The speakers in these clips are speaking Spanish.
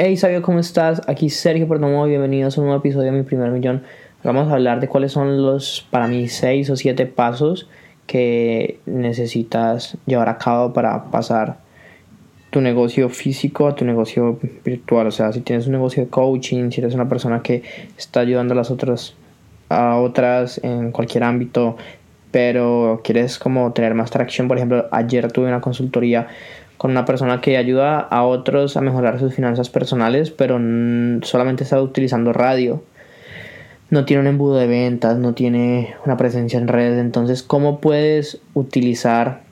Hey Sabio, ¿cómo estás? Aquí Sergio Perdomo y bienvenidos a un nuevo episodio de Mi Primer Millón. Vamos a hablar de cuáles son los, para mí, 6 o 7 pasos que necesitas llevar a cabo para pasar tu negocio físico a tu negocio virtual. O sea, si tienes un negocio de coaching, si eres una persona que está ayudando a las otras, a otras en cualquier ámbito, pero quieres como tener más tracción. Por ejemplo, ayer tuve una consultoría con una persona que ayuda a otros a mejorar sus finanzas personales, pero solamente está utilizando radio. No tiene un embudo de ventas, no tiene una presencia en redes. Entonces, ¿cómo puedes utilizar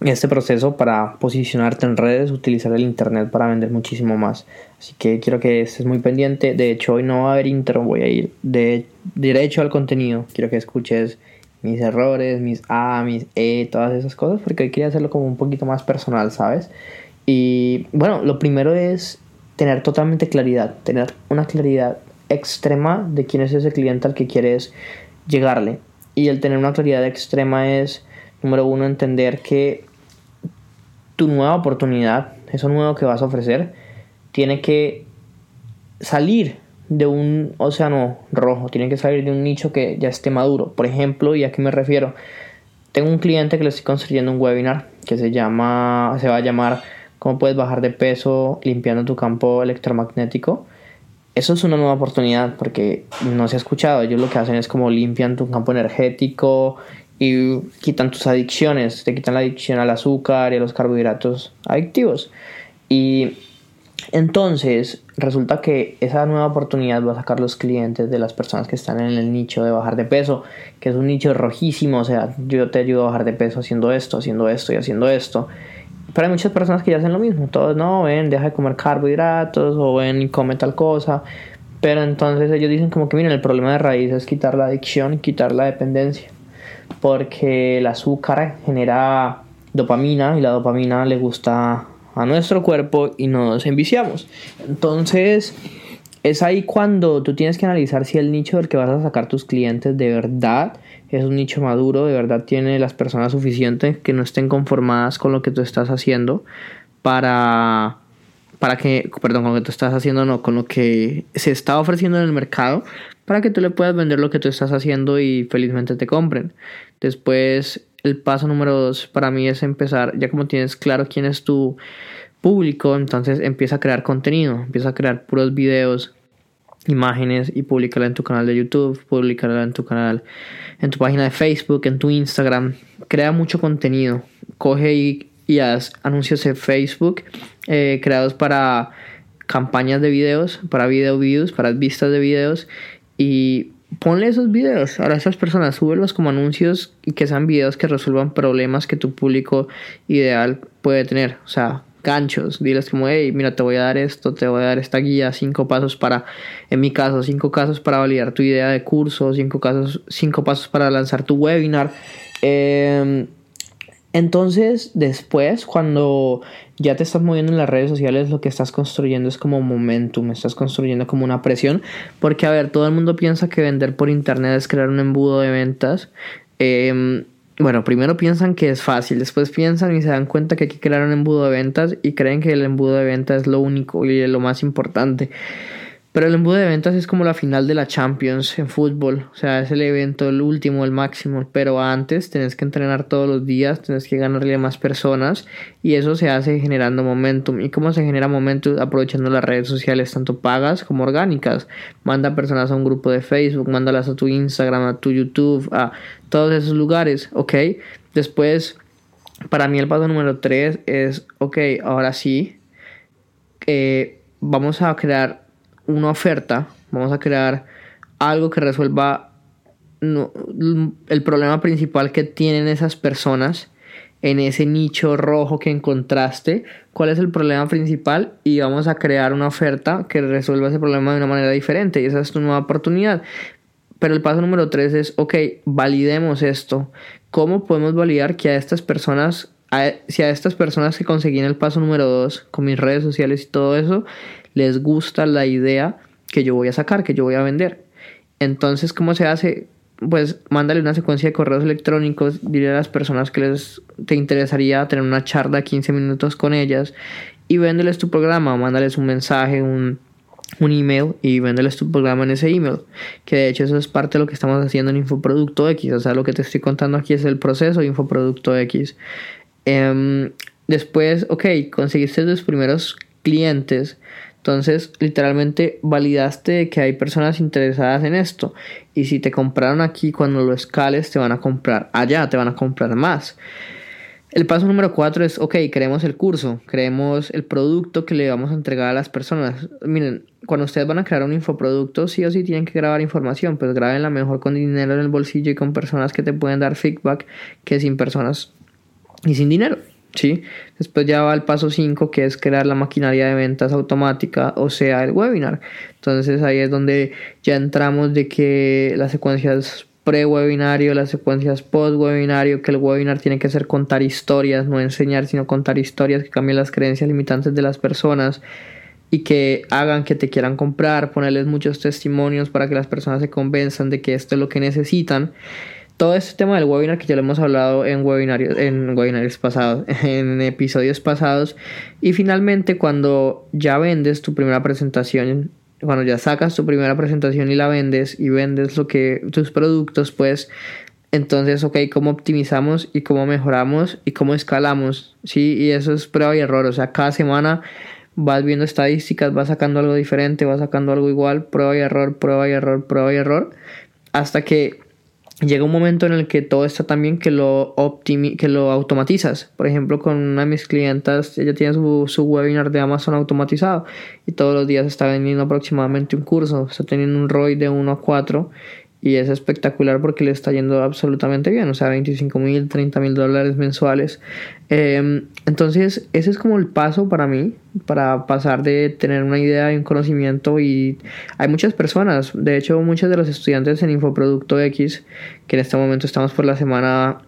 este proceso para posicionarte en redes, utilizar el internet para vender muchísimo más? Así que quiero que estés muy pendiente. De hecho, hoy no va a haber intro, voy a ir de derecho al contenido. Quiero que escuches mis errores, mis A, mis E, todas esas cosas, porque quería hacerlo como un poquito más personal, ¿sabes? Y bueno, lo primero es tener totalmente claridad, tener una claridad extrema de quién es ese cliente al que quieres llegarle. Y el tener una claridad extrema es, número uno, entender que tu nueva oportunidad, eso nuevo que vas a ofrecer, tiene que salir de un océano rojo, tiene que salir de un nicho que ya esté maduro. Por ejemplo, ¿y a qué me refiero? Tengo un cliente que le estoy construyendo un webinar que se llama, se va a llamar ¿Cómo puedes bajar de peso limpiando tu campo electromagnético? Eso es una nueva oportunidad porque no se ha escuchado. Ellos lo que hacen es como limpian tu campo energético y quitan tus adicciones. Te quitan la adicción al azúcar y a los carbohidratos adictivos. Y entonces, resulta que esa nueva oportunidad va a sacar los clientes de las personas que están en el nicho de bajar de peso, que es un nicho rojísimo, o sea, yo te ayudo a bajar de peso haciendo esto, haciendo esto y haciendo esto. Pero hay muchas personas que ya hacen lo mismo, todos no, ven, deja de comer carbohidratos o ven y come tal cosa. Pero entonces ellos dicen como que miren, el problema de raíz es quitar la adicción quitar la dependencia. Porque el azúcar genera dopamina y la dopamina le gusta a nuestro cuerpo y nos enviciamos. Entonces, es ahí cuando tú tienes que analizar si el nicho del que vas a sacar tus clientes de verdad es un nicho maduro, de verdad tiene las personas suficientes que no estén conformadas con lo que tú estás haciendo para para que, perdón, con lo que tú estás haciendo, no, con lo que se está ofreciendo en el mercado, para que tú le puedas vender lo que tú estás haciendo y felizmente te compren. Después, el paso número dos para mí es empezar, ya como tienes claro quién es tu público, entonces empieza a crear contenido, empieza a crear puros videos, imágenes y publicarla en tu canal de YouTube, publicarla en tu canal, en tu página de Facebook, en tu Instagram. Crea mucho contenido, coge y y anuncios de Facebook eh, creados para campañas de videos, para video views, para vistas de videos y ponle esos videos a esas personas, súbelos como anuncios y que sean videos que resuelvan problemas que tu público ideal puede tener, o sea, ganchos, diles como, hey, mira, te voy a dar esto, te voy a dar esta guía, cinco pasos para, en mi caso, cinco pasos para validar tu idea de curso, cinco, casos, cinco pasos para lanzar tu webinar. Eh, entonces, después, cuando ya te estás moviendo en las redes sociales, lo que estás construyendo es como momentum, estás construyendo como una presión, porque a ver, todo el mundo piensa que vender por internet es crear un embudo de ventas. Em, bueno, primero piensan que es fácil, después piensan y se dan cuenta que hay que crear un embudo de ventas y creen que el embudo de ventas es lo único y lo más importante. Pero el embudo de ventas es como la final de la Champions en fútbol. O sea, es el evento, el último, el máximo. Pero antes tenés que entrenar todos los días, tenés que ganarle a más personas. Y eso se hace generando momentum. ¿Y cómo se genera momentum? Aprovechando las redes sociales, tanto pagas como orgánicas. Manda personas a un grupo de Facebook, mándalas a tu Instagram, a tu YouTube, a todos esos lugares, ¿ok? Después, para mí el paso número 3 es, ok, ahora sí, eh, vamos a crear una oferta, vamos a crear algo que resuelva el problema principal que tienen esas personas en ese nicho rojo que encontraste, cuál es el problema principal y vamos a crear una oferta que resuelva ese problema de una manera diferente y esa es tu nueva oportunidad. Pero el paso número tres es, ok, validemos esto. ¿Cómo podemos validar que a estas personas, si a estas personas que conseguí en el paso número dos, con mis redes sociales y todo eso, les gusta la idea que yo voy a sacar, que yo voy a vender. Entonces, ¿cómo se hace? Pues mándale una secuencia de correos electrónicos, dile a las personas que les te interesaría tener una charla 15 minutos con ellas y véndeles tu programa, mándales un mensaje, un, un email y véndeles tu programa en ese email. Que de hecho eso es parte de lo que estamos haciendo en Infoproducto X. O sea, lo que te estoy contando aquí es el proceso de Infoproducto X. Em, después, ok, conseguiste tus primeros clientes. Entonces, literalmente validaste que hay personas interesadas en esto. Y si te compraron aquí, cuando lo escales, te van a comprar allá, te van a comprar más. El paso número cuatro es, ok, creemos el curso, creemos el producto que le vamos a entregar a las personas. Miren, cuando ustedes van a crear un infoproducto, sí o sí tienen que grabar información, pues la mejor con dinero en el bolsillo y con personas que te pueden dar feedback que sin personas y sin dinero. ¿sí? Después ya va el paso 5 que es crear la maquinaria de ventas automática, o sea, el webinar. Entonces ahí es donde ya entramos de que las secuencias pre-webinario, las secuencias post-webinario, que el webinar tiene que ser contar historias, no enseñar, sino contar historias que cambien las creencias limitantes de las personas y que hagan que te quieran comprar, ponerles muchos testimonios para que las personas se convenzan de que esto es lo que necesitan. Todo este tema del webinar que ya lo hemos hablado en webinarios, en webinarios pasados, en episodios pasados. Y finalmente, cuando ya vendes tu primera presentación cuando ya sacas tu primera presentación y la vendes y vendes lo que tus productos, pues entonces, ok, ¿cómo optimizamos y cómo mejoramos y cómo escalamos? Sí, y eso es prueba y error. O sea, cada semana vas viendo estadísticas, vas sacando algo diferente, vas sacando algo igual, prueba y error, prueba y error, prueba y error, hasta que llega un momento en el que todo está tan bien que lo, que lo automatizas. Por ejemplo, con una de mis clientas, ella tiene su, su, webinar de Amazon automatizado y todos los días está vendiendo aproximadamente un curso. Está teniendo un ROI de 1 a 4 y es espectacular porque le está yendo absolutamente bien, o sea, 25 mil, 30 mil dólares mensuales. Em, entonces, ese es como el paso para mí, para pasar de tener una idea y un conocimiento. Y hay muchas personas, de hecho, muchos de los estudiantes en Infoproducto X, que en este momento estamos por la semana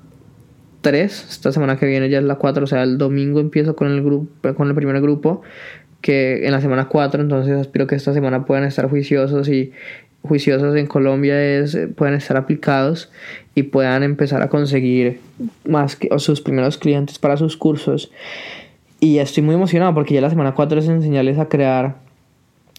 3, esta semana que viene ya es la 4, o sea, el domingo empiezo con el, grupo, con el primer grupo que en la semana 4, entonces espero que esta semana puedan estar juiciosos y, juiciosos en Colombia es, eh, pueden estar aplicados y puedan empezar a conseguir más que, sus primeros clientes para sus cursos. Y estoy muy emocionado porque ya la semana 4 es enseñarles a crear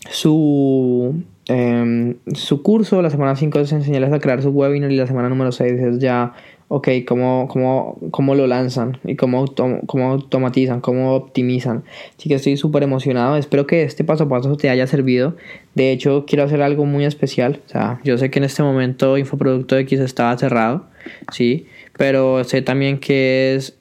su, em, su curso, la semana 5 es enseñarles a crear su webinar y la semana número 6 es ya ok, cómo, cómo, cómo lo lanzan y cómo, cómo automatizan, cómo optimizan. Así que estoy súper emocionado. Espero que este paso a paso te haya servido. De hecho, quiero hacer algo muy especial. O sea, yo sé que en este momento Infoproducto X estaba cerrado, ¿sí? Pero sé también que es,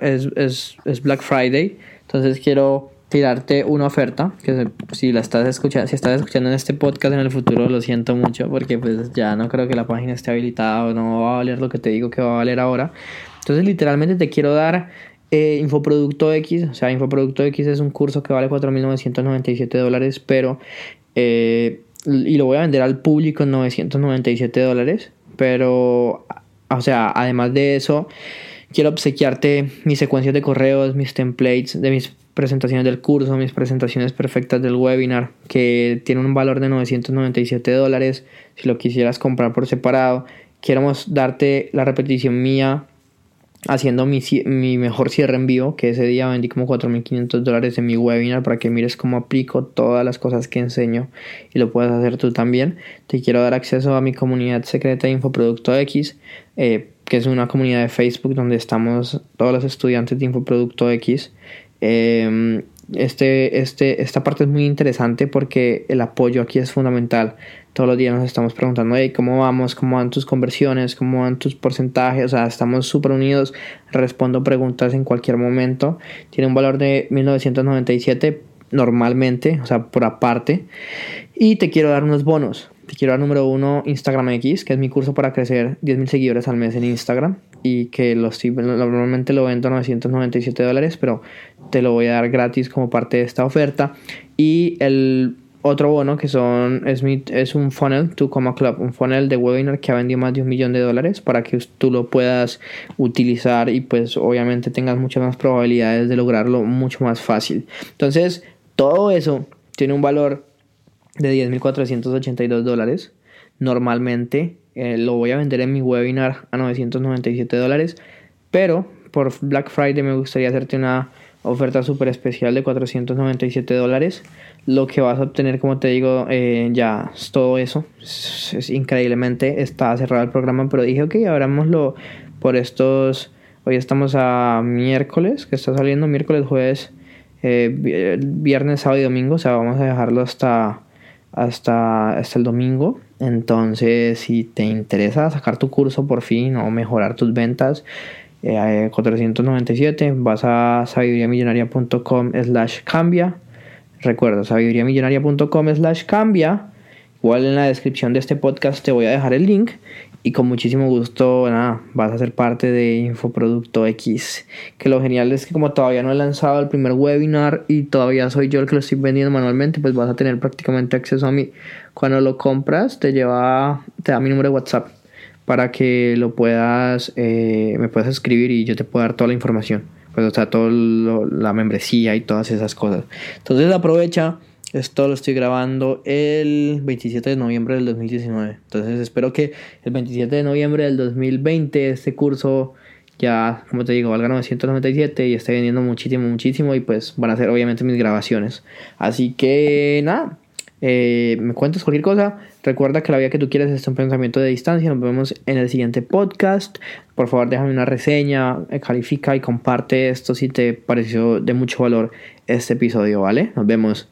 es, es, es Black Friday. Entonces quiero tirarte una oferta que si la estás escuchando si estás escuchando en este podcast en el futuro lo siento mucho porque pues ya no creo que la página esté habilitada o no va a valer lo que te digo que va a valer ahora. Entonces literalmente te quiero dar eh, Infoproducto X o sea Infoproducto X es un curso que vale 4.997 dólares pero eh, y lo voy a vender al público en 997 dólares pero o sea además de eso quiero obsequiarte mis secuencias de correos mis templates de mis presentaciones del curso, mis presentaciones perfectas del webinar, que tiene un valor de 997 dólares. Si lo quisieras comprar por separado, queremos darte la repetición mía haciendo mi, mi, mejor cierre en vivo, que ese día vendí como 4.500 dólares en mi webinar para que mires cómo aplico todas las cosas que enseño y lo puedes hacer tú también. Te quiero dar acceso a mi comunidad secreta de Infoproducto X, eh, que es una comunidad de Facebook donde estamos todos los estudiantes de Infoproducto X Em, este, este, esta parte es muy interesante porque el apoyo aquí es fundamental. Todos los días nos estamos preguntando, hey, ¿cómo vamos? ¿Cómo van tus conversiones? ¿Cómo van tus porcentajes? O sea, estamos súper unidos. Respondo preguntas en cualquier momento. Tiene un valor de 1997 normalmente, o sea, por aparte. Y te quiero dar unos bonos. Te quiero dar número uno Instagram X, que es mi curso para crecer 10.000 seguidores al mes en Instagram y que los, normalmente lo vendo a 997 dólares, pero te lo voy a dar gratis como parte de esta oferta. Y el otro bono que son es, es un funnel to Coma Club, un funnel de webinar que ha vendido más de un millón de dólares para que tú lo puedas utilizar y pues obviamente tengas muchas más probabilidades de lograrlo mucho más fácil. Entonces, todo eso tiene un valor de 10.482 dólares normalmente eh, lo voy a vender en mi webinar a 997 dólares. Pero por Black Friday me gustaría hacerte una oferta súper especial de 497 dólares. Lo que vas a obtener, como te digo, eh, ya es todo eso. Es, increíblemente, está cerrado el programa, pero dije, ok, abrámoslo por estos... Hoy estamos a miércoles, que está saliendo miércoles, jueves, eh, viernes, sábado y domingo. O sea, vamos a dejarlo hasta, hasta, hasta el domingo. Entonces, si te interesa sacar tu curso por fin o mejorar tus ventas, 497, eh, vas a sabiduriamillonaria.com slash cambia. Recuerda, sabiduriamillonaria.com slash cambia. Igual en la descripción de este podcast te voy a dejar el link y con muchísimo gusto nada, vas a ser parte de Infoproducto X. Que lo genial es que como todavía no he lanzado el primer webinar y todavía soy yo el que lo estoy vendiendo manualmente, pues vas a tener prácticamente acceso a mí. Cuando lo compras te lleva, te da mi número de WhatsApp para que lo puedas, eh, me puedas escribir y yo te puedo dar toda la información. Pues o sea, toda la membresía y todas esas cosas. Entonces aprovecha esto lo estoy grabando el 27 de noviembre del 2019. Entonces espero que el 27 de noviembre del 2020 este curso ya, como te digo, valga 997 y esté vendiendo muchísimo, muchísimo y pues van a ser obviamente mis grabaciones. Así que nada, eh, me cuentas cualquier cosa. Recuerda que la vida que tú quieres es un pensamiento de distancia. Nos vemos en el siguiente podcast. Por favor, déjame una reseña, eh, califica y comparte esto si te pareció de mucho valor este episodio, ¿vale? Nos vemos.